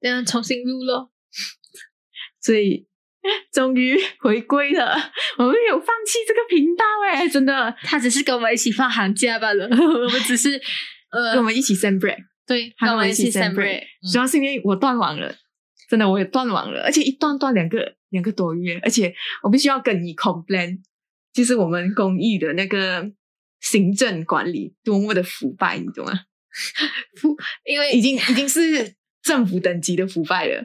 这样重新录咯。所以终于回归了，我们有放弃这个频道哎，真的，他只是跟我们一起放寒假罢了，我们只是呃，跟我们一起 send break，对，跟我们一起 send break，break，主要是因为我断网了，真的我也断网了，而且一断断两个两个多月，而且我必须要跟你 complain，就是我们公寓的那个行政管理多么的腐败，你懂吗？因为已经已经是政府等级的腐败了，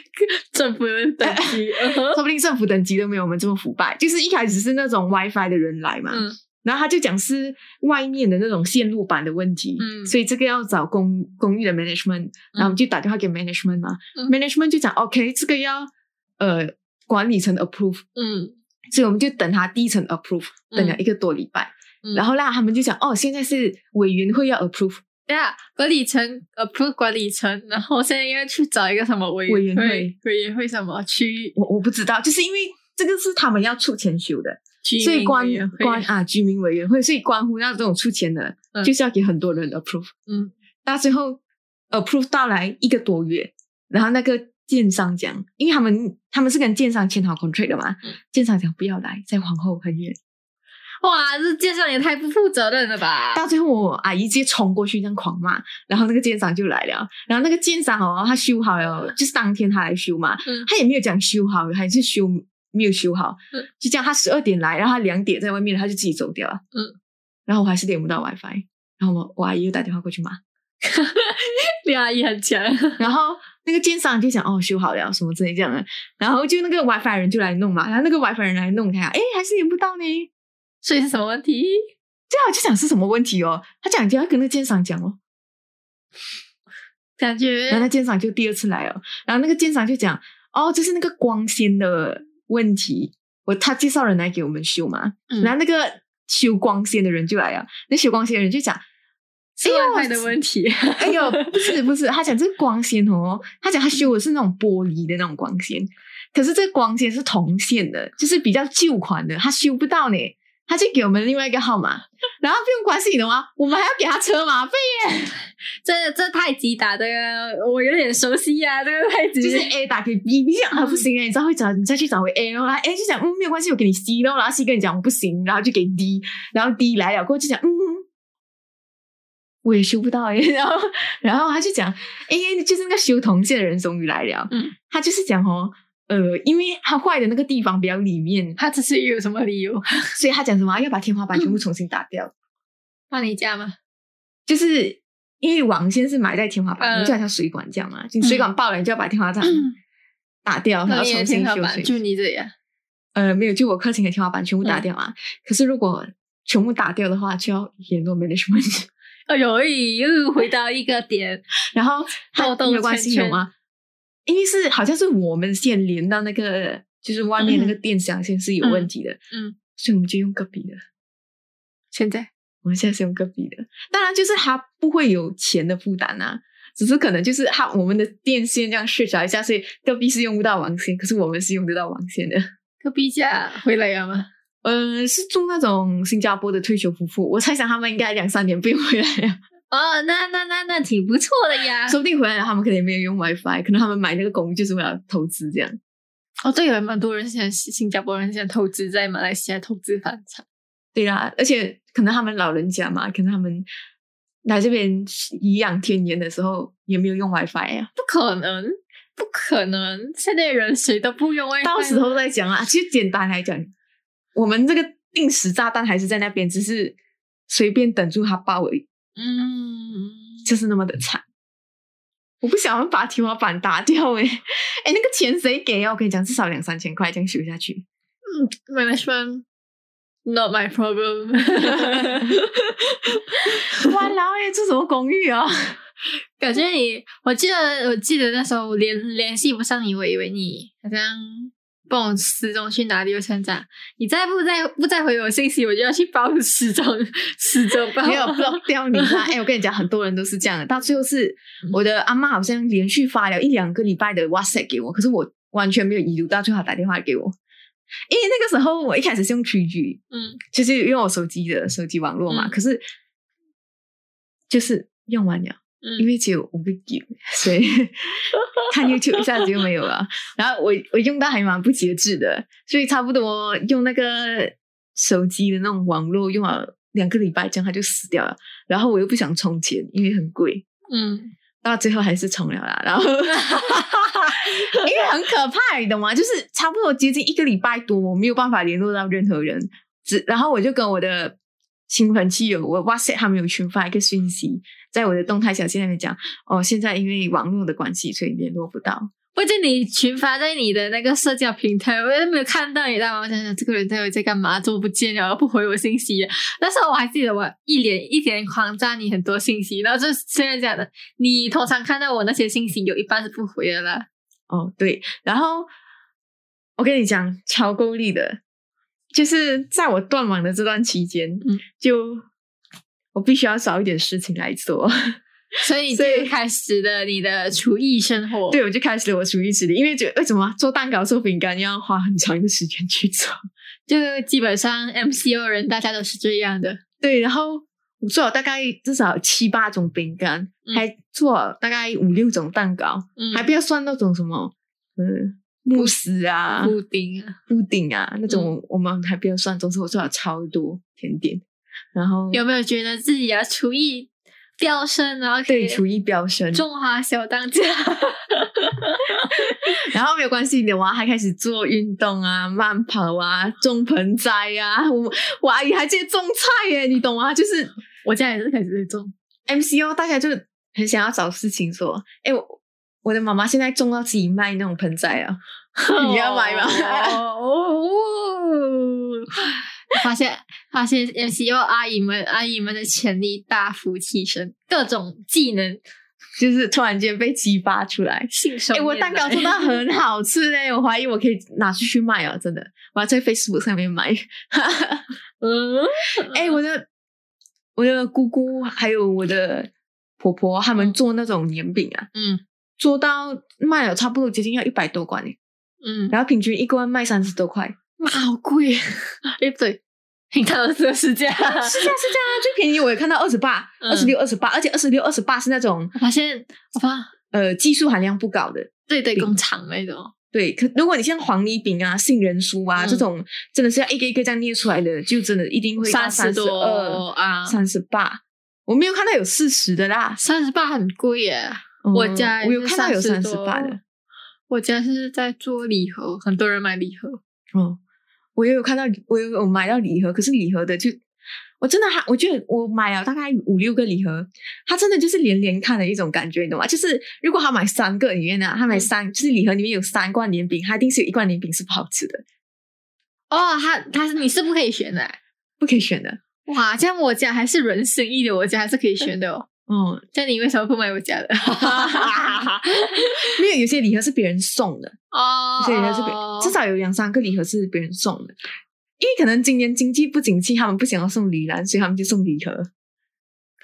政府的等级，说不定政府等级都没有我们这么腐败。就是一开始是那种 WiFi 的人来嘛，嗯。然后他就讲是外面的那种线路板的问题，嗯。所以这个要找公公寓的 management，然后我们就打电话给 management 嘛、嗯。m a n a g e m e n t 就讲 OK，这个要呃管理层 approve，嗯。所以我们就等他第一层 approve，嗯。等了一个多礼拜，嗯，然后啦，他们就讲哦，现在是委员会要 approve，对啊，管理层 approve 管理层，然后现在要去找一个什么委委员会。会，委员会什么区域，我我不知道，就是因为这个是他们要出钱修的，所以关关啊居民委员会，所以关乎到这种出钱的，嗯。就是要给很多人 approve。嗯。到最后 approve 到来一个多月，然后那个建商讲，因为他们他们是跟建商签好 contract 的嘛，嗯。建商讲不要来，在皇后很远。哇，这建商也太不负责任了吧！到最后我阿姨直接冲过去这样狂骂，然后那个建商就来了，然后那个建商哦，他修好了，就是当天他来修嘛，嗯。他也没有讲修好，还是修没有修好，嗯。就这样他十二点来，然后他两点在外面，他就自己走掉了，嗯，然后我还是连不到 WiFi，然后我我阿姨又打电话过去骂，你阿姨很强，然后那个建商就讲哦修好了什么之类这样的，然后就那个 WiFi 人就来弄嘛，然后那个 WiFi 人来弄他，哎还是连不到呢，所以是什么问题？对啊，我就讲是什么问题哦，他讲就要跟那个建商讲哦，感觉然后那建商就第二次来哦，然后那个建商就讲哦这是那个光纤的问题，我他介绍人来给我们修嘛，嗯。然后那个修光纤的人就来了，那修光纤的人就讲。是哎呦的问题。哎呦，不是不是，他讲这个光纤哦，他讲他修的是那种玻璃的那种光纤，可是这个光纤是铜线的，就是比较旧款的，他修不到呢，他就给我们另外一个号码，然后不用关心的吗？我们还要给他车马费耶，这这太极打的，我有点熟悉呀、这个太极。就是 A 打给 B，B 讲啊不行哎，你知道会找你再去找回 A，然后 A 就讲嗯没有关系，我给你 C，然后然后 C 跟你讲我不行，然后就给 D，然后 D 来了过后就讲嗯。我也修不到哎，然后，然后他就讲，哎，就是那个修铜线的人终于来了，嗯，他就是讲哦，呃，因为它坏的那个地方比较里面，它只是有什么理由？所以他讲什么要把天花板全部重新打掉，放你家吗？就是因为网线是埋在天花板，嗯就好像水管这样嘛，就水管爆了，你就要把天花板 打掉，然后重新修水。就你这样，呃，没有，就我客厅的天花板全部打掉啊。可是如果全部打掉的话，就要联络 management，哎呦，哎又回到一个点，然后他豆豆没有关系有吗？因为是好像是我们先连到那个，就是外面那个电箱线是有问题的，嗯，所以我们就用隔壁的。现在我们现在是用隔壁的，当然就是它不会有钱的负担啊，只是可能就是它我们的电线这样削小一下，所以隔壁是用不到网线，可是我们是用得到网线的。隔壁家回来了吗？嗯，是住那种新加坡的退休夫妇，我猜想他们应该两三年不用回来了，哦，那那那那挺不错的呀。说不定回来了，他们可能也没有用 WiFi，可能他们买那个公寓就是为了投资这样。哦，对，有蛮多人现在新加坡人现在投资在马来西亚投资房产。对啦，而且可能他们老人家嘛，可能他们来这边颐养天年的时候也没有用 WiFi 啊。不可能，不可能！现在人谁都不用 WiFi，到时候再讲啊。其实简单来讲，我们这个定时炸弹还是在那边，只是随便等住它爆而已，嗯，就是那么的惨。我不想要把天花板打掉诶、欸，哎，那个钱谁给啊？我跟你讲，至少两三千块这样修下去。嗯 management not my problem 哇老诶，住什么公寓啊？感觉你，我记得，我记得那时候我联联系不上你，我以为你好像帮我失踪去哪里，我想讲，你再不再不再回我信息，我就要去报失踪失踪报。没有 block 掉你啦！哎、我跟你讲，很多人都是这样的。到最后是我的阿妈好像连续发了一两个礼拜的 WhatsApp 给我，可是我完全没有已读，到最后打电话给我。因为那个时候我一开始是用 3G，嗯，就是用我手机的手机网络嘛，嗯可是就是用完了，嗯，因为只有五个 G，所以 看 YouTube 一下子就没有了。然后我我用到还蛮不节制的，所以差不多用那个手机的那种网络用了两个礼拜，这样它就死掉了。然后我又不想充钱，因为很贵，嗯，到最后还是充了啦。然后 因为很可怕，你懂吗？就是差不多接近一个礼拜多，我没有办法联络到任何人，只然后我就跟我的亲朋戚友，我 WhatsApp 他们有群发一个讯息，在我的动态小线那边讲，哦，现在因为网络的关系，所以联络不到。或者你群发在你的那个社交平台，我也没有看到你，知道吗？我想想，这个人到底在干嘛？怎么不见了？不回我信息？那时候我还记得，我一连一连狂炸你很多信息，然后就现在讲的，你通常看到我那些信息，有一半是不回的啦。哦，对，然后我跟你讲，超功利的，就是在我断网的这段期间，嗯，就我必须要找一点事情来做。所以所以就开始了你的厨艺生活。对，我就开始了我厨艺之旅，因为觉得为什么做蛋糕、做饼干要花很长的时间去做？就基本上 MCO 人大家都是这样的。对，然后我做了大概至少七八种饼干，嗯还做了大概五六种蛋糕，嗯，还不要算那种什么，嗯，慕斯啊、布丁啊，布丁啊那嗯种，我们还不要算。总之，我做了超多甜点，然后有没有觉得自己的厨艺飙升，然后对厨艺飙升，中华小当家？然后没有关系，你的娃还开始做运动啊、慢跑啊、种盆栽啊。我我阿姨还在种菜耶，你懂吗？就是我家也是开始在种。MCO，大家就很想要找事情做。哎，我我的妈妈现在种到自己卖那种盆栽啊，你要买吗？哦，发现发现 MCO 阿姨们阿姨们的潜力大幅提升，各种技能就是突然间被激发出来。信手哎，我拈蛋糕来做的很好吃嘞，我怀疑我可以拿出去卖啊！真的，我要在 Facebook 上面卖。嗯，哎、我的我的姑姑还有我的婆婆，他们嗯做那种年饼啊，嗯做到卖了差不多接近要一百多罐诶，嗯，然后平均一罐卖三十多块。妈好贵，哎不对，你看到这个市价，是这样。是这样啊，最便宜我也看到二十八、嗯。二十六、二十八，而且二十六、二十八是那种我发现我发呃技术含量不高的。饼对对工厂那种，对，可如果你像黄泥饼啊、杏仁酥啊、嗯。这种，真的是要一个一个这样捏出来的，就真的一定会三十多二、啊，三十八。我没有看到有四十的啦，三十八很贵耶。我嗯家我有看到有三十八的。我家是在做礼盒，很多人买礼盒。哦，我也有看到，我有有买到礼盒，可是礼盒的就我真的还，我觉得我买了大概五六个礼盒，它真的就是连连看的一种感觉，你懂吗？就是如果他买三个里面呢，他买三，就是礼盒里面有三罐年饼，他一定是有一罐年饼是不好吃的，哦，他他是你是不可以选的。不可以选的。哇，这样我家还是人生意的，我家还是可以选的哦。哦，那你为什么不买我家的？因为有些礼盒是别人送的，哦有些礼盒是别至少有两三个礼盒是别人送的。因为可能今年经济不景气，他们不想要送礼篮，所以他们就送礼盒。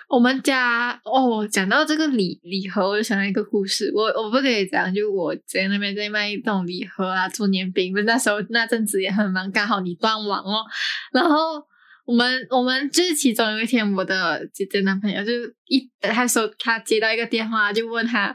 我们家哦，讲到这个礼礼盒，我就想到一个故事。我我不可以讲，就我在那边在卖这种礼盒啊，做年饼。那时候那阵子也很忙，刚好你断网哦。然后我们我们就是其中有一天，我的姐姐男朋友就一他说他接到一个电话，就问他。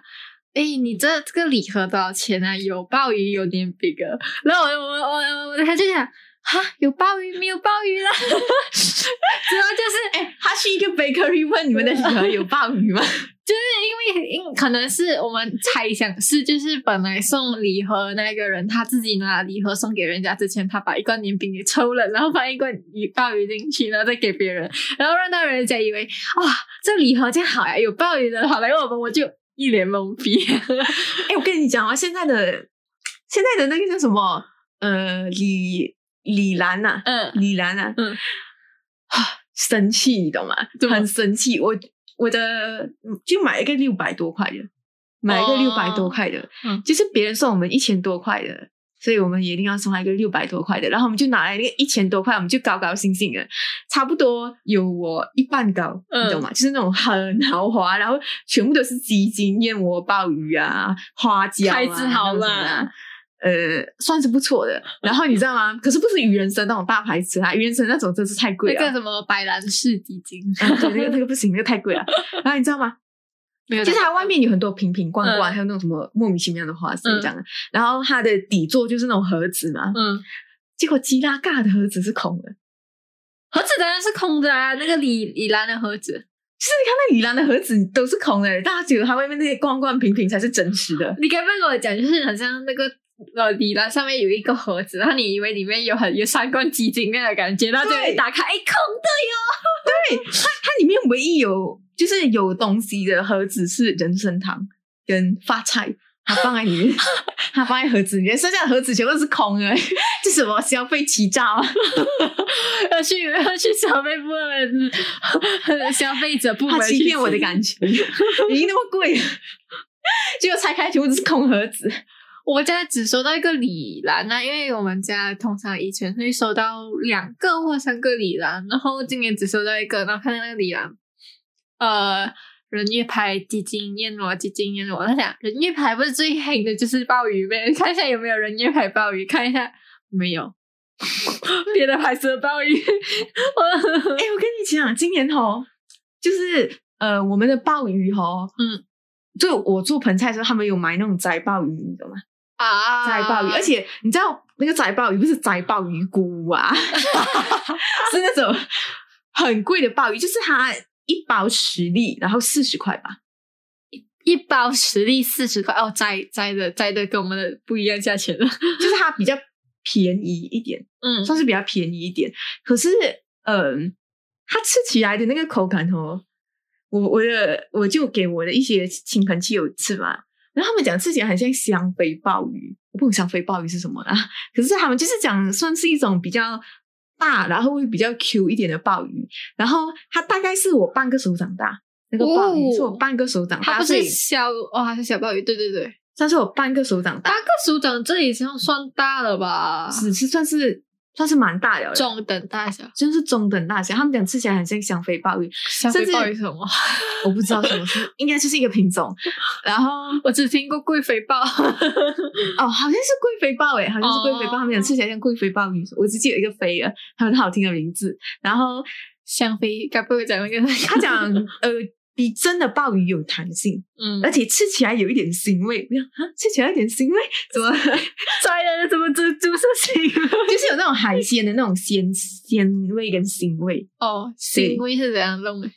哎，你这这个礼盒多少钱啊？有鲍鱼，有点饼啊。然后我我我我他就想，哈，有鲍鱼没有鲍鱼啦？主要就是哎，他去一个 bakery 问你们的礼盒有鲍鱼吗？就是因为因可能是我们猜想是，就是本来送礼盒那个人他自己拿礼盒送给人家之前，他把一罐年饼给抽了，然后放一罐鱼鲍鱼进去，然后再给别人，然后让到人家以为哇，这礼盒真好呀，有鲍鱼的好来我们，我就一脸懵逼。哎，我跟你讲啊，现在的现在的那个叫什么？呃，李李兰呐、嗯李兰啊，嗯啊，生气，你懂吗？很生气。我我的就买一个六百多块的，买一个哦六百多块的，嗯就是别人送我们一千多块的。所以我们一定要送他一个六百多块的，然后我们就拿来那个一千多块，我们就高高兴兴的，差不多有我一半高，嗯你懂吗？就是那种很豪华，然后全部都是鸡精、燕窝、鲍鱼啊、花椒啊，牌子好那种什么的啦啊，呃，算是不错的。然后你知道吗？可是不是愚人参那种大牌子啊，愚人参那种真是太贵了。那个什么白兰氏底金，啊，对，那个那个不行，那个太贵了。然后你知道吗？没有打就是它外面有很多瓶瓶罐罐，嗯还有那种什么莫名其妙的花色嗯这样的。然后它的底座就是那种盒子嘛，嗯，结果基拉嘎的盒子是空的。盒子当然是空的啊，那个李李兰的盒子，就是你看那李兰的盒子都是空的，大家觉得它外面那些罐罐瓶瓶才是真实的。你该不会跟我讲，就是好像那个呃李兰上面有一个盒子，然后你以为里面有很有三罐鸡精那样的感觉，然后就打开，哎，空的哟。对它它里面唯一有就是有东西的盒子是人参糖跟发菜，它放在里面，它放在盒子里面，剩下的盒子全部是空的。这什么消费欺诈吗？要 去要去消费部门，消费者部门欺骗我的感觉。情，已经那么贵了，结果拆开全部都是空盒子。我家只收到一个礼篮啊，因为我们家通常以前会收到两个或三个礼篮，然后今年只收到一个，然后看到那个礼篮，呃，人月牌基金燕窝，基金燕窝，我在想人月牌不是最黑的就是鲍鱼呗？看一下有没有人月牌鲍鱼，看一下没有，别的牌子的鲍鱼，哎、我跟你讲，今年哦，就是呃，我们的鲍鱼哦，嗯，就我做盆菜的时候，他们有买那种摘鲍鱼，你懂吗？啊，摘鲍鱼，而且你知道那个摘鲍鱼不是摘鲍鱼菇啊，是那种很贵的鲍鱼，就是它一包十粒，然后四十块吧。一包十粒四十块哦，摘摘的摘的跟我们的不一样价钱了，就是它比较便宜一点，嗯算是比较便宜一点。可是，嗯、它吃起来的那个口感哦，我我的我就给我的一些亲朋戚友吃嘛，然后他们讲吃起来很像香妃鲍鱼，我不懂香妃鲍鱼是什么啦，可是他们就是讲算是一种比较大，然后会比较 Q 一点的鲍鱼，然后它大概是我半个手掌大。那个鲍鱼哦是我半个手掌大，它不是小哦，它是小鲍鱼，对对对，算是我半个手掌大八，个手掌这也算算大了吧？只是算是算是蛮大的，中等大小。就是中等大小。他们讲吃起来很像香妃鲍鱼，小飞甚至鲍鱼是什么？我不知道什么是，应该就是一个品种。然后我只听过贵妃鲍。哦，好像是贵妃鲍诶，好像是贵妃哦鲍。他们讲吃起来像贵妃鲍鱼，我只记得一个妃儿，还有很好听的名字。然后香妃该不会讲那个？他讲呃，比真的鲍鱼有弹性，嗯，而且吃起来有一点腥味。不要啊，吃起来有点腥味，怎么 摘了怎么这猪是腥？就是有那种海鲜的那种鲜鲜味跟腥味？哦，腥味是怎样弄的？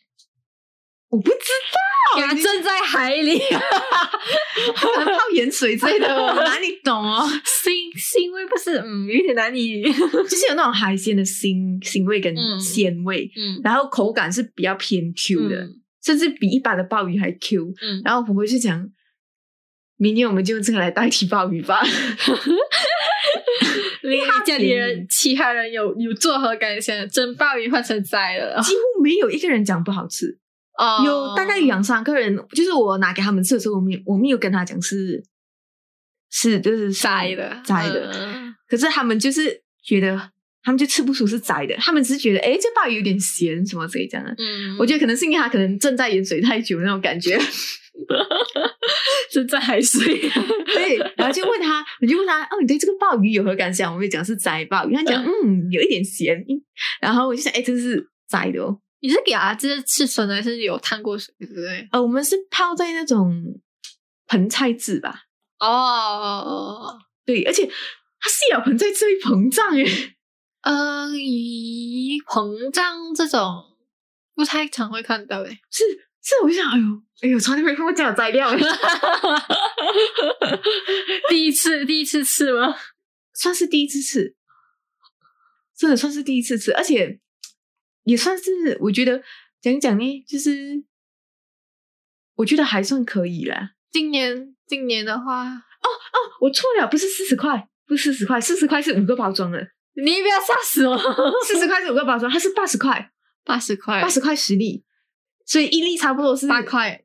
我不知道，给它浸在海里，可能泡盐水之类的，我哪里懂哦？腥腥味不是嗯有点难以就是有那种海鲜的腥腥味跟嗯鲜味，嗯然后口感是比较偏 Q 的，嗯甚至比一般的鲍鱼还 Q。嗯，然后婆婆就讲，明年我们就用这个来代替鲍鱼吧。你家里人其他人有 有作何感想？蒸鲍鱼换成摘了，几乎没有一个人讲不好吃，哦有大概两三个人，就是我拿给他们吃的时候，我没有我没有跟他讲是是就是摘的摘的，嗯可是他们就是觉得。他们就吃不出是宰的，他们只是觉得，哎，这鲍鱼有点咸，什么之类这样的。嗯，我觉得可能是因为他可能正在盐水太久那种感觉，是在海水。对，然后就问他，我就问他，哦，你对这个鲍鱼有何感想？我们讲是摘鲍鱼，他讲，嗯，有一点咸，嗯然后我就想，哎，这是摘的哦，你是给它这吃生的，还是有烫过水之类？呃，我们是泡在那种盆菜制吧，哦，对，而且它是有盆菜制会膨胀耶，呃，咦膨胀这种不太常会看到诶。是是，我就想，哎呦，哎呦，从来没看过这样的材料耶，第一次，第一次吃吗？算是第一次吃，真的算是第一次吃，而且也算是我觉得讲讲呢，就是我觉得还算可以啦。今年，今年的话，哦哦，我错了，不是四十块，不是四十块，四十块是五个包装的，你不要吓死我！四十块是五个包装，它是八十块，八十块，八十块十粒，所以一粒差不多是八块，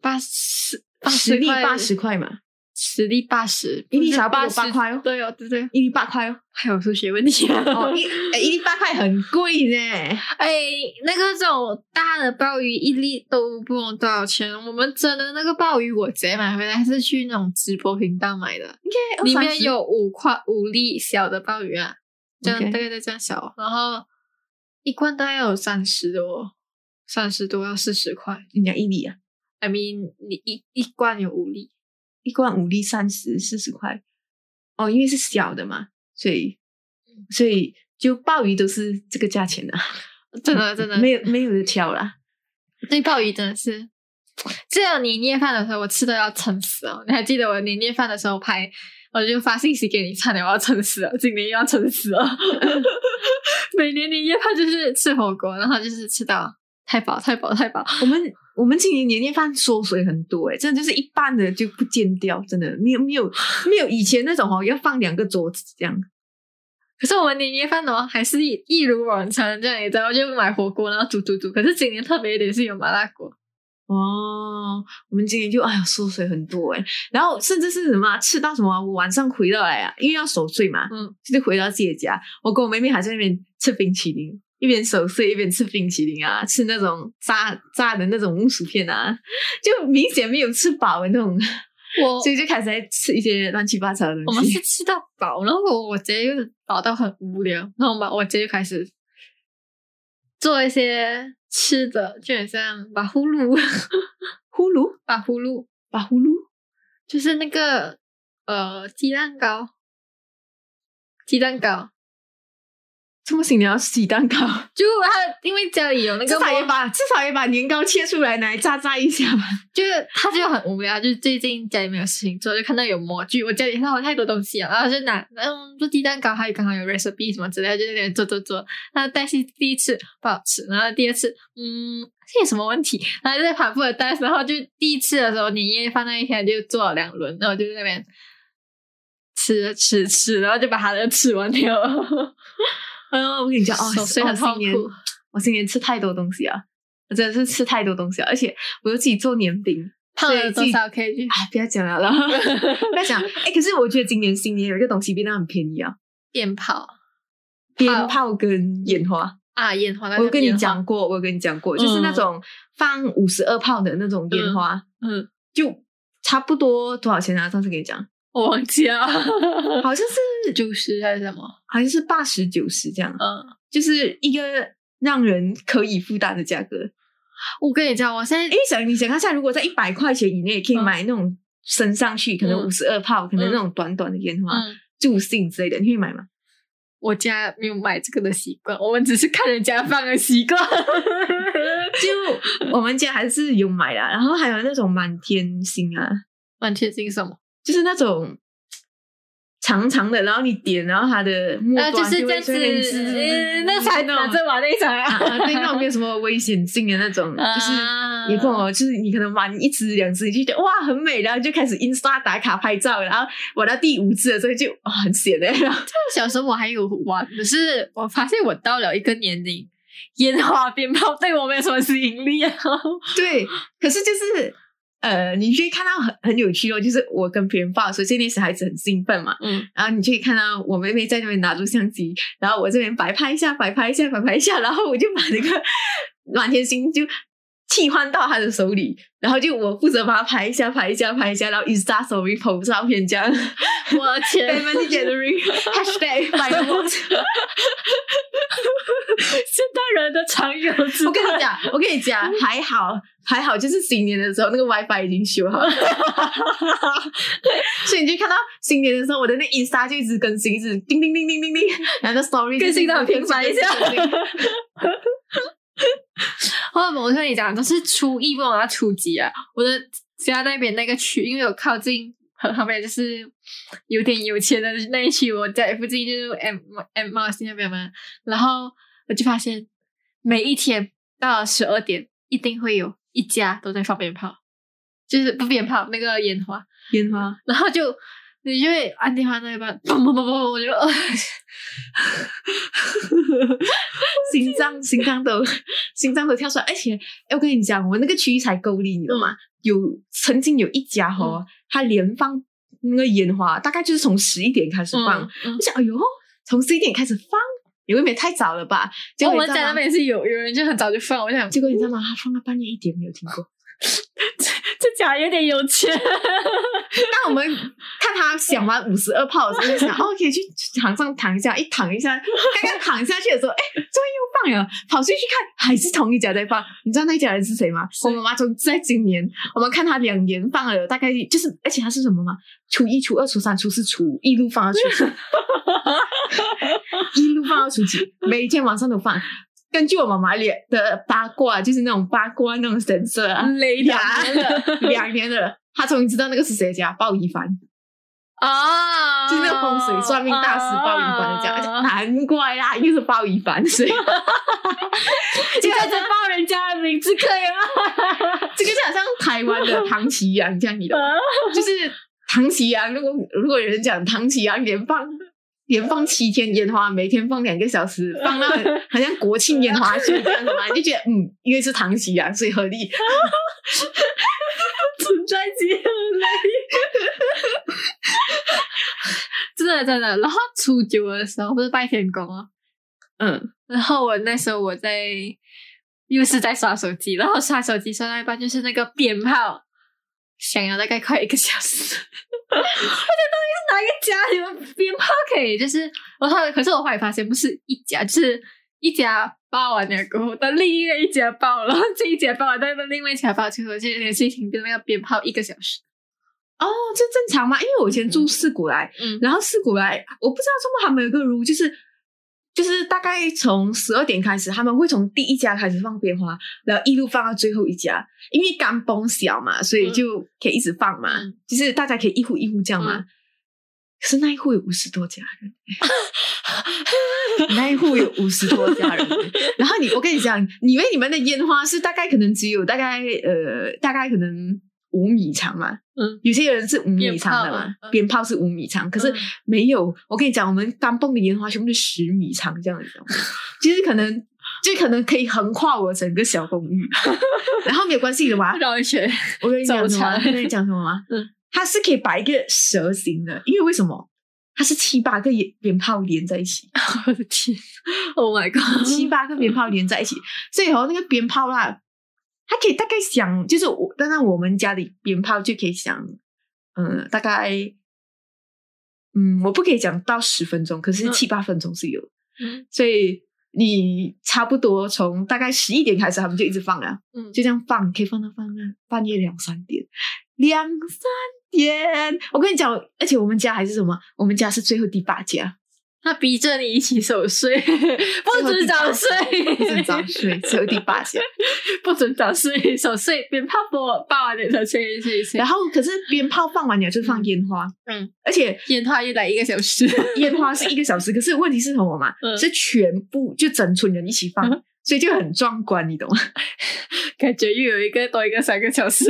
八十十粒八十块嘛，十粒八十，一粒不是差不多八块哦。对哦，对对，一粒八块哦，还有数学问题啊！哦一 哎一粒八块很贵呢，哎，那个这种大的鲍鱼一粒都不用多少钱。我们真的那个鲍鱼，我直接买回来是去那种直播频道买的，应该里面有五块五粒小的鲍鱼啊，这样大概在这样小，然后一罐大概有三十多，三十多要四十块。人家一粒啊，I mean，你一一罐有五粒，一罐五粒三十四十块。哦，因为是小的嘛，所以所以就鲍鱼都是这个价钱 的，真的真的没有没有的挑啦。对鲍鱼真的是，只有年夜饭的时候我吃的要撑死哦。你还记得我年夜饭的时候拍，我就发信息给你，差点我要撑死了，今年又要撑死了。每年年夜饭就是吃火锅，然后就是吃到太饱太饱太饱。我们我们今年年夜饭缩水很多诶，真的就是一半的就不见掉，真的没有没有没有以前那种哦，要放两个桌子这样。可是我们年夜饭的话，还是一一如往常这样，你知道，就买火锅然后煮煮煮。可是今年特别一点是有麻辣锅。哦，我们今天就哎呀缩水很多诶，然后甚至是什么吃到什么，我晚上回到来啊，因为要守岁嘛，嗯，就是回到自己的家，我跟我妹妹还在那边吃冰淇淋，一边守岁一边吃冰淇淋啊，吃那种炸炸的那种木薯片啊，就明显没有吃饱的那种，我。所以就开始在吃一些乱七八糟的东西。我们是吃到饱，然后我我姐又饱到很无聊，然后嘛，我直接就开始做一些吃的，就很像把呼噜，呼噜，把呼噜。把呼噜，就是那个呃鸡蛋糕，鸡蛋糕，这么新年要洗蛋糕，就他因为家里有那个至少也把至少也把年糕切出来拿来炸炸一下吧。就是他就很无聊，就是最近家里没有事情做，就看到有模具，我家里看到太多东西了，然后就拿嗯做鸡蛋糕，还有刚好有 recipe 什么之类的，就在那边做做做。那但是第一次不好吃，然后第二次嗯这有什么问题？然后就在反复的 test，然后就第一次的时候年夜饭那一天就做了两轮，然后就在那边吃吃吃，然后就把它的吃完掉了。嗯，我跟你讲 哦，所以很哦新年痛苦，我今年吃太多东西啊，我真的是吃太多东西了，而且我又自己做年饼，胖了多少 kg？哎，不要讲了啦，不要讲。哎，可是我觉得今年新年有一个东西变得很便宜啊，鞭炮鞭炮跟烟花。啊，烟花，我跟你讲，过，我有跟你讲过，就是那种放五十二炮的那种烟花，嗯，就差不多多少钱啊？上次跟你讲，我忘记了，好像是九十还是什么？好像是八十九十这样，嗯。就是一个让人可以负担的价格。我跟你讲，我现在诶，想你想看一下，如果在一百块钱以内可以嗯买那种升上去，可能嗯五十二炮，可能那种短短的烟花、嗯，助兴之类的，你会买吗？我家没有买这个的习惯，我们只是看人家放的习惯。就我们家还是有买啦，然后还有那种满天星啊，满天星什么？就是那种长长的，然后你点，然后它的末啊，端就是这样子，会在那边滋那才那种拿着玩那一场啊啊，对，那种没有什么危险性的那种，就是。啊也不懂，就是你可能玩一只两只，你就觉得哇很美，然后就开始 Insta 打卡拍照，然后玩到第五只的时候就哇很险的，小时候我还有玩，可是我发现我到了一个年龄，烟花鞭炮对我没有什么吸引力啊。对，可是就是呃，你就会看到很很有趣哦，就是我跟别人抱，所以，这那小孩子很兴奋嘛，嗯，然后你就可以看到我妹妹在那边拿住相机，然后我这边摆拍一下，摆拍一下，摆拍一下，然后我就把那个 满天星就替换到他的手里，然后就我负责把它拍一下，拍一下，拍一下，然后 Insta story po 照片这样。我的天，Family gathering hashtag fireworks。现代人的常有之我跟你讲，我跟你讲，还好还好，就是新年的时候那个 WiFi 已经修好了，所以你就看到新年的时候，我的那 Insta 就一直更新，一直叮叮叮叮叮叮，然后那 Story 更新到很频繁一下更新更新哦，我跟你讲，都是初一，不懂要初几啊。我的家那边那个区，因为我靠近很旁边，就是有点有钱的那一区，我家附近就是 M M 马西那边嘛。然后我就发现，每一天到了十二点，一定会有一家都在放鞭炮，就是不鞭炮那个烟花，烟花，然后就你就会按电话那一半，砰砰砰砰，我就呃 心脏 心脏都心脏都跳出来，而且哎，我跟你讲，我那个区域才够力，你知道吗？有曾经有一家哦，他连放那个烟花，大概就是从十一点开始放，嗯我想，哎呦，从十一点开始放，也未免太早了吧？结果我们家那？边是有有人就很早就放，我想结果你知道吗？他放到半夜一点没有停过，这家有点有钱。那我们看他想完五十二炮的时候，就想哦，可以去床上躺一下。一躺一下，刚刚躺下去的时候，哎，终于又放了，跑出去看，还是同一家在放。你知道那一家人是谁吗？我妈妈从在今年，我们看他两年放了，大概就是，而且他是什么吗？初一、初二、初三、初四、初五，一路放到初几，一路放到初几，每一天晚上都放。根据我妈妈脸的八卦，就是那种八卦那种神色啊，雷达两年了。他 终于知道那个是谁家，鲍一凡啊，就是那个风水算命大师鲍一凡的家，难怪啦，又是鲍一凡，所以 就在这报人家的名字可以吗？这个就好像台湾的唐奇阳这样，你懂吗？就是唐奇阳，如果如果有人讲唐奇阳连放连放七天烟花，每天放两个小时，放到好像国庆烟花秀这样子嘛，就觉得嗯，因为是唐奇阳，所以合理。存在即合理，真的真的。然后初九的时候不是拜天公啊，嗯，然后我那时候我在又是在刷手机，然后刷手机刷到一半就是那个鞭炮，响了大概快一个小时。我觉得到底是哪一个家你们鞭炮可以？就是我后来，可是我后来发现不是一家，就是一家。爆完了过后，到另一个一家爆，然后这一家爆完，但是另外一家爆，最后就连续停电那个鞭炮一个小时。哦，这正常吗？因为我以前住四谷来，嗯，然后四谷来，我不知道中国还没有个 rule，就是就是大概从十二点开始，他们会从第一家开始放鞭花，然后一路放到最后一家，因为刚崩小嘛，所以就可以一直放嘛，就是大家可以一户一户这样嘛。可是那一户有五十多家人，那一户有五十多家人。然后你，我跟你讲，以为你们的烟花是大概可能只有大概呃，大概可能五米长嘛？嗯，有些人是五米长的嘛，鞭炮是五米长，可是没有。我跟你讲，我们刚蹦的烟花全部是十米长这样子，其实可能就可能可以横跨我整个小公寓。然后没有关系的嘛，绕一圈。我跟你讲什么？跟你讲什么吗？嗯。它是可以摆一个蛇形的，因为为什么？它是七八个鞭鞭炮连在一起。我的天！Oh my god！七八个鞭炮连在一起，所以后那个鞭炮啦，它可以大概想，就是我，当然我们家里鞭炮就可以响，嗯，大概，嗯，我不可以讲到十分钟，可是七八分钟是有。嗯，所以你差不多从大概十一点开始，他们就一直放了，嗯，就这样放，可以放到放到半夜两三点，两三。点，我跟你讲，而且我们家还是什么？我们家是最后第八家，他逼着你一起守岁，不准早睡，不准早睡，只有第八家，不准早睡，守岁，鞭炮播放完点才睡睡睡。然后，可是鞭炮放完了就放烟花，嗯，而且烟花又来一个小时，烟花是一个小时，可是问题是什么嘛？是全部就整村人一起放。所以就很壮观，你懂吗？感觉又有一个多一个三个小时，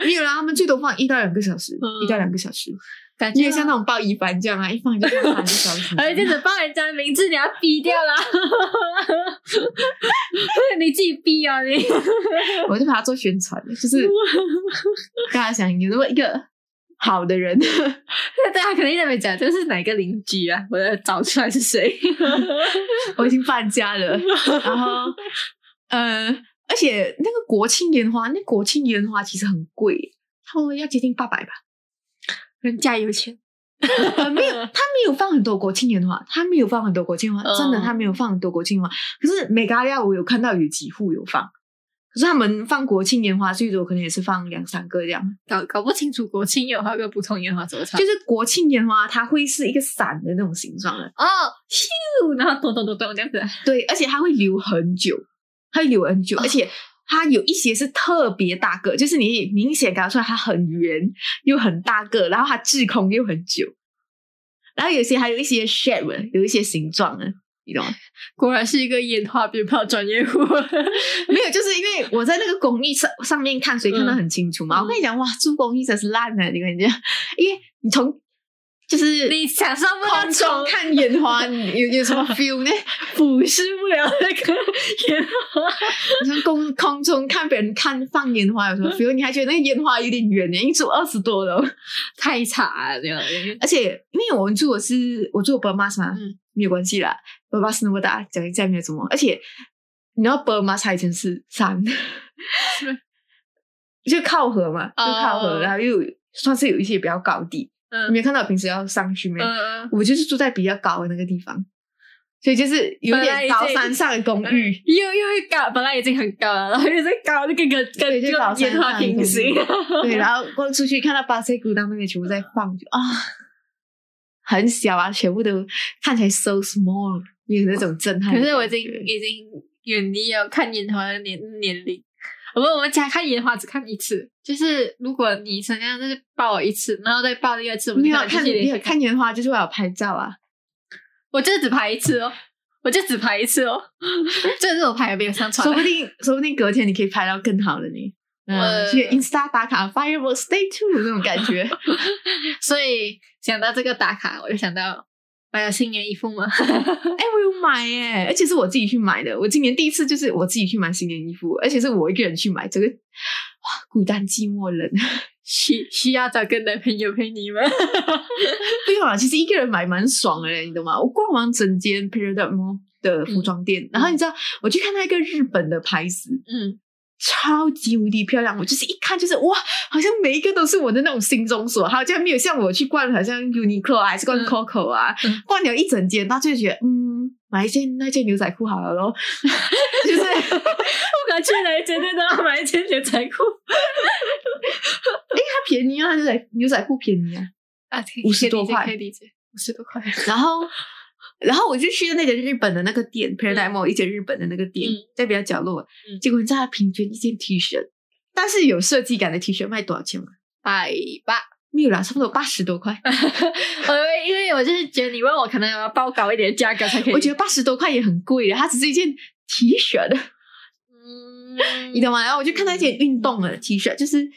没有啦，他们最多放一到两个小时，一到两个小时，感觉像那种报一番这样啊，一放就放三个小时。而且就是报人家的名字，你要逼掉啦，你自己逼啊你！我就把它做宣传，就是大家想有那么一个。好的人，大家肯定在那边讲这是哪个邻居啊？我要找出来是谁。我已经搬家了，然后呃，而且那个国庆烟花，那国庆烟花其实很贵，差不多要接近八百吧。人家有钱，没有，他没有放很多国庆烟花，他没有放很多国庆花，真的他没有放很多国庆花。可是美加利亚我有看到有几户有放。可是他们放国庆烟花，最多可能也是放两三个这样，搞搞不清楚国庆烟花跟普通烟花怎么差。就是国庆烟花，它会是一个伞的那种形状的哦，咻，然后咚咚咚咚这样子。对，而且它会留很久，它会留很久，而且它有一些是特别大个，就是你明显感觉出来它很圆又很大个，然后它滞空又很久，然后有些还有一些 shape，有一些形状的。你懂吗？果然是一个烟花鞭炮专业户。没有，就是因为我在那个工艺上上面看，所以看得很清楚嘛。我跟你讲，哇，做工艺真是烂的，你跟你讲，因为你从就是你享受不空中看烟花，有有什么 feel 呢？俯视不了那个烟花。你 从空空中看别人看放烟花有什么 feel？你还觉得那个烟花有点远呢？因为住二十多楼，太差了。而且因为我们住的是我住我爸妈是吗？嗯，没有关系啦。爸爸是那么大，讲一下没有什么。而且你知道，爸妈以前是山，就靠河嘛，就靠河，哦然后又算是有一些比较高地。你嗯没有看到我平时要上去没？嗯嗯，我就是住在比较高的那个地方，所以就是有点高山上的公寓。又又会高，本来已经很高了，然后又在高那个跟跟对就高山跟烟花上平行。对，然后逛出去看到巴塞古当那边全部在放，就啊，很小啊，全部都看起来 so small，有那种震撼。可是我已经已经远离了看烟花的年年龄。我们我们家看烟花只看一次，就是如果你想要就是抱我一次，然后再抱第二次，我们没有看就可能继续连没有看烟花，就是为了拍照啊。我就只拍一次哦，我就只拍一次哦，这是我拍的没有上传说。不定 说不定隔天你可以拍到更好的呢。嗯，呃去 Insta 打卡 Fireworks Day Two 那种感觉。所以想到这个打卡，我就想到买了新年衣服吗。哎、我有买耶，而且是我自己去买的。我今年第一次就是我自己去买新年衣服，而且是我一个人去买。这个哇，孤单寂寞冷。需需要找个男朋友陪你吗？不用了，其实一个人买蛮爽的嘞，你懂吗？我逛完整间 Period Mall 的服装店，然后你知道，我去看到一个日本的牌子，嗯，超级无敌漂亮，我就是一看就是哇，好像每一个都是我的那种心中所好，像没有像我去逛好像 Uniqlo 啊，还是逛嗯 Coco 啊，嗯逛了一整间，他就觉得嗯，买一件那件牛仔裤好了咯，就是我敢去哪一间店都要买一件牛仔裤 它便宜啊，牛仔牛仔裤便宜啊，啊，五十多块可以理解，五十多块。然后。然后我就去那个日本的那个店，Paradise Mall 一间日本的那个店，嗯在比较角落。嗯结果你知道，它平均一件 T 恤，但是有设计感的 T 恤卖多少钱吗？百八，没有啦，差不多八十多块。我因为我就是觉得你问我可能要报高一点价格才可以。我觉得八十多块也很贵了，它只是一件 T 恤的，嗯，你懂吗？然后我就看到一件运动的 T 恤，就是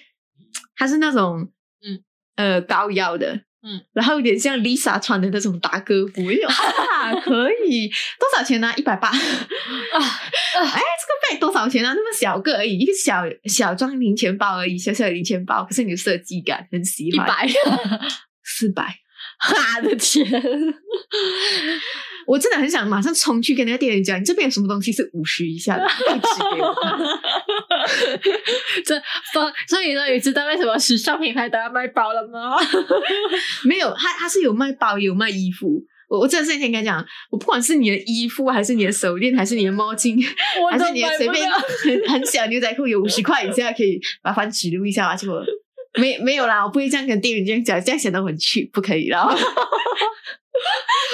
它是那种嗯呃高腰的，嗯，然后有点像 Lisa 穿的那种大哥服，我就啊可以多少钱呢？一百八。啊 哎，这个背多少钱啊？那么小个而已，一个小小装零钱包而已，小小的零钱包，可是你有设计感，很喜欢。一百，四百，我的天！我真的很想马上冲去跟那个店员讲，你这边有什么东西是五十以下的，可以指给我看。这所所以说，你知道为什么时尚品牌都要卖包了吗？没有，他他是有卖包，也有卖衣服。我我真的是跟你讲，我不管是你的衣服，还是你的手链，还是你的毛巾，还是你的随便了。很很小牛仔裤，有五十块以下可以麻烦指路一下吧？结果没没有啦，我不会这样跟店员这样讲，这样显得我很 cheap，不可以啦。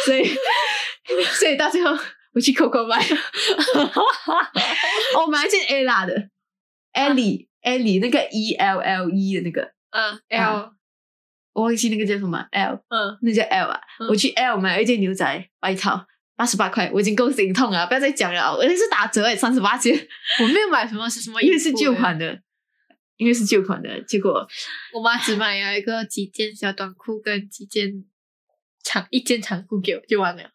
所以所以到最后我去 Coco 买，我买一件 ella 的 Ellie Ellie 那个 E L L E 的那个，嗯，L，我忘记那个叫什么 L，嗯，那叫 L 啊。嗯我去 L 买了一件牛仔外套，八十八块，我已经够心痛了，不要再讲了，我那是打折哎，三十八件，我没有买什么是什么，因为是旧款的，因为是旧款的，结果我妈只买了一个几件小短裤跟几件长一件长裤给我就完了。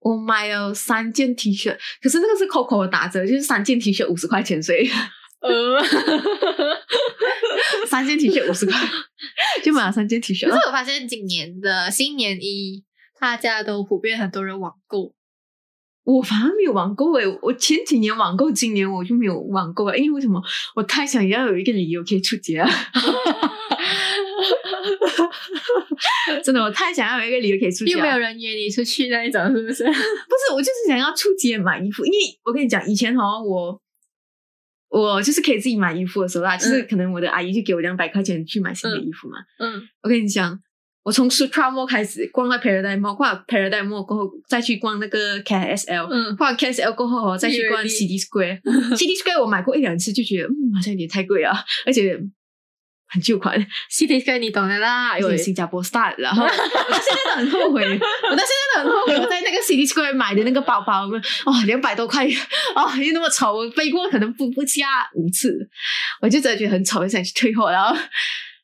我买了三件 T 恤，可是那个是 Coco 的打折，就是三件 T 恤五十块钱，所以呃，三件 T 恤五十块，就买了三件 T 恤可。是我发现今年的新年衣，大家都普遍很多人网购。我反而没有网购诶，我前几年网购，今年我就没有网购了，因为为什么？我太想要有一个理由可以出街了！真的，我太想要有一个理由可以出街、啊。又没有人约你出去那一种，是不是？不是，我就是想要出街买衣服，因为我跟你讲，以前哦，我我就是可以自己买衣服的时候啦，就是可能我的阿姨就给我两百块钱去买新的衣服嘛。嗯我跟你讲，我从 Supra Mall 开始逛到 Paradise Mall，逛到 Paradise Mall 过后，再去逛那个 KSL，、嗯，逛完 KSL 过后哦，再去逛 Really？CD Square。City Square 我买过一两次，就觉得嗯，好像有点太贵啊，而且很旧款，City Square 你懂的啦，而且新加坡 style。然 后我到现在都很后悔，我到现在都很后悔，我在那个 CD Square 买的那个包包，哦，两百多块，哦，又那么丑，我背过可能不不下五次，我就真的觉得很丑，就想去退货。然后，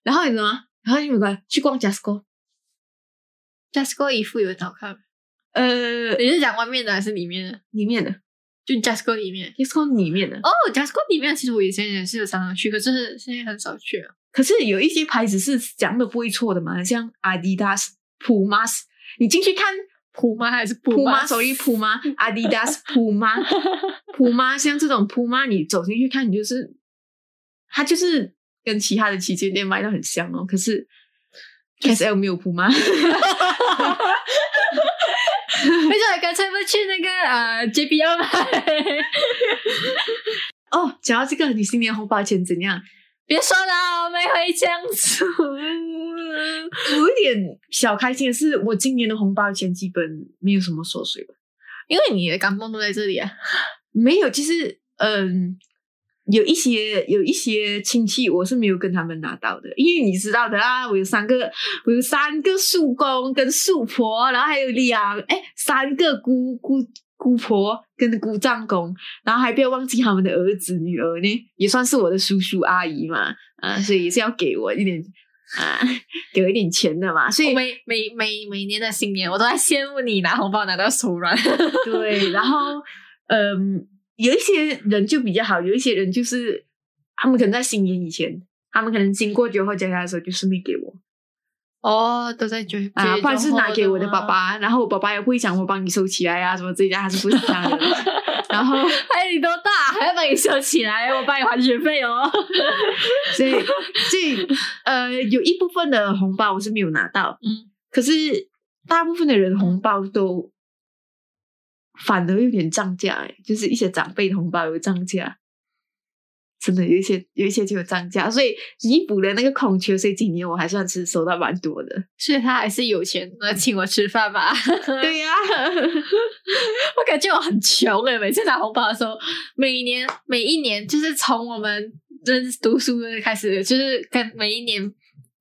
然后你知道吗？然后你没关系，去逛 Jasco，Jasco 衣服有很好看吗，呃，你是讲外面的还是里面的？里面的就 Jasco 里面。Jasco 里面的，哦，Jasco 里面其实我以前也是有常常去，可是现在很少去了。可是有一些牌子是讲的不会错的嘛，像 Adidas、Pumas，你进去看普吗？还是普 Puma，Puma、Adidas、Puma、Puma，像这种 Puma，你走进去看，你就是它就是跟其他的旗舰店卖的很像哦，可是 KSL 没有铺吗？为什么干脆不去那个呃 JBL 买？哦，讲到这个，你新年红包钱怎样？别说了，我没回江苏。我有点小开心的是，我今年的红包钱基本没有什么缩水吧。因为你的感冒都在这里啊。没有，其实嗯，有一些有一些亲戚我是没有跟他们拿到的，因为你知道的啦，我有三个，我有三个叔公跟叔婆，然后还有两哎三个姑姑姑婆跟姑丈公，然后还不要忘记他们的儿子女儿呢，也算是我的叔叔阿姨嘛，啊，所以也是要给我一点啊，给我一点钱的嘛，所以每每每每年的新年，我都在羡慕你拿红包拿到手软。对，然后嗯，有一些人就比较好，有一些人就是他们可能在新年以前，他们可能经过酒后家家的时候就顺便给我哦，都在追啊，不然是拿给我的爸。爸，然后我爸爸也不会讲我帮你收起来啊什么这一家他是不会这样的，然后哎，你多大？还要帮你收起来？我帮你还学费哦。所以所以呃，有一部分的红包我是没有拿到，嗯，可是大部分的人红包都反而有点涨价、欸，就是一些长辈的红包有涨价，真的有一些有一些就有涨价，所以弥补了那个空缺，所以今年我还算是收到蛮多的。所以他还是有钱，那请我吃饭吧。对呀、我感觉我很穷诶，每次拿红包的时候，每一年每一年就是从我们认识读书的开始，就是跟每一年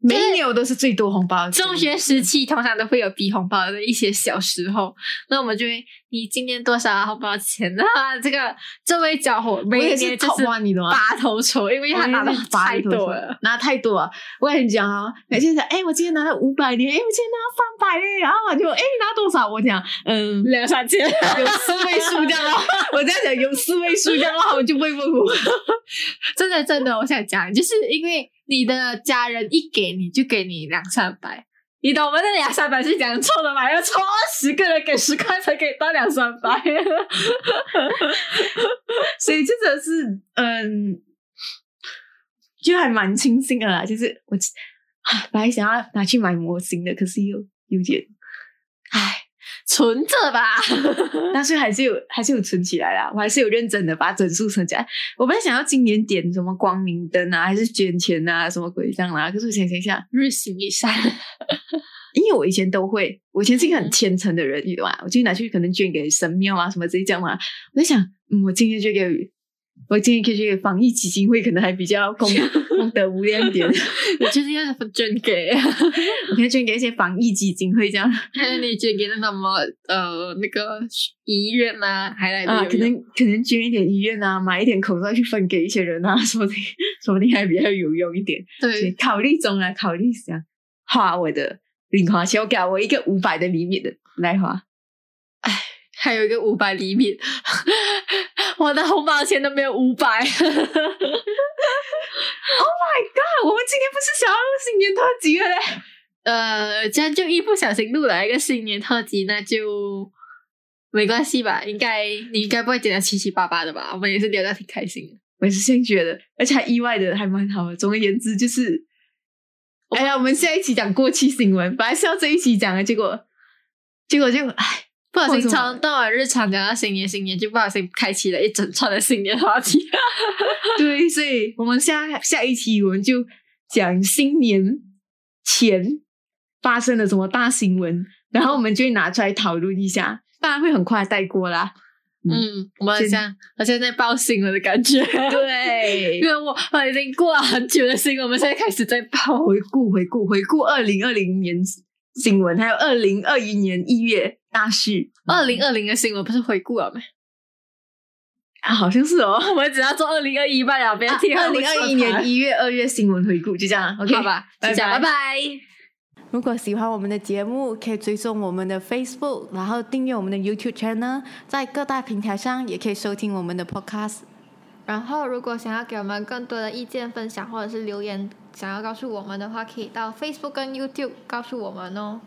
每一年我都是最多红包的中学时期通常都会有比红包的一些小时候，那我们就会，你今年多少红包钱啊？这个这位家伙我每年就是花你的吗？拔头筹，因为他拿的太多了。拿太多了。我跟你讲啊，每天讲，哎，我今天拿了五百呢，哎，我今天拿了三百嘞，然后我就，哎，你拿多少？我讲，嗯，两三千，有四位数这样哦。我这样讲有四位数这样的话，我就不会问我。真的真的，我想讲，就是因为你的家人一给你就给你两三百，你懂吗？那两三百是讲错的嘛？要凑二十个人给十块才可以到两三百。所以真的是，嗯，就还蛮庆幸的啦。就是我啊，本来想要拿去买模型的，可是又有点，唉，存着吧，但是还是有，还是有存起来啦。我还是有认真的把整数存起来。我本来想要今年点什么光明灯啊，还是捐钱啊，什么鬼这样啦。可是我想想一下，日行一善。因为我以前都会，我以前是一个很虔诚的人，你懂吗？我就拿去可能捐给神庙啊什么这些这样嘛。我在想，嗯，我今天捐给，我今天可以去给防疫基金会，可能还比较功功 德无量一点。我就是要捐给，我可以捐给一些防疫基金会这样还有你捐给那什么呃那个医院啊，还来可能可能捐一点医院啊，买一点口罩去分给一些人啊，说不定 说不定还比较有用一点。对，考虑中啊，考虑下花我的零花钱，我给我一个五百的厘米的来花。哎还有一个五百厘米，我的红包钱都没有五百。Oh my god！我们今天不是想要录新年特辑了嘞？呃，这样就一不小心录了一个新年特辑，那就没关系吧？应该你应该不会剪得七七八八的吧？我们也是聊得挺开心的。我也是这样觉得，而且还意外的还蛮好的。总而言之，就是，哎呀，我们下一期讲过期新闻，本来是要这一期讲的，结果结果就唉，不小心从到了日常讲到新年，新年就不小心开启了一整串的新年话题。对，所以我们下下一期我们就讲新年前发生了什么大新闻，然后我们就会拿出来讨论一下，当然会很快带过啦。嗯，我们好真像好像在报新闻的感觉。对因，为 我我已经过了很久的新闻，我们现在开始在报。回顾回顾回顾二零二零年新闻，还有二零二一年一月大事。二零二零的新闻不是回顾了没？啊，好像是哦。我们只要做二零二一吧了，不要听二零二一年一月、二月新闻回顾，就这样。OK，好吧，就这样，拜拜拜。如果喜欢我们的节目，可以追踪我们的 Facebook，然后订阅我们的 YouTube channel，在各大平台上也可以收听我们的 Podcast。然后，如果想要给我们更多的意见分享，或者是留言，想要告诉我们的话，可以到 Facebook 跟 YouTube 告诉我们哦。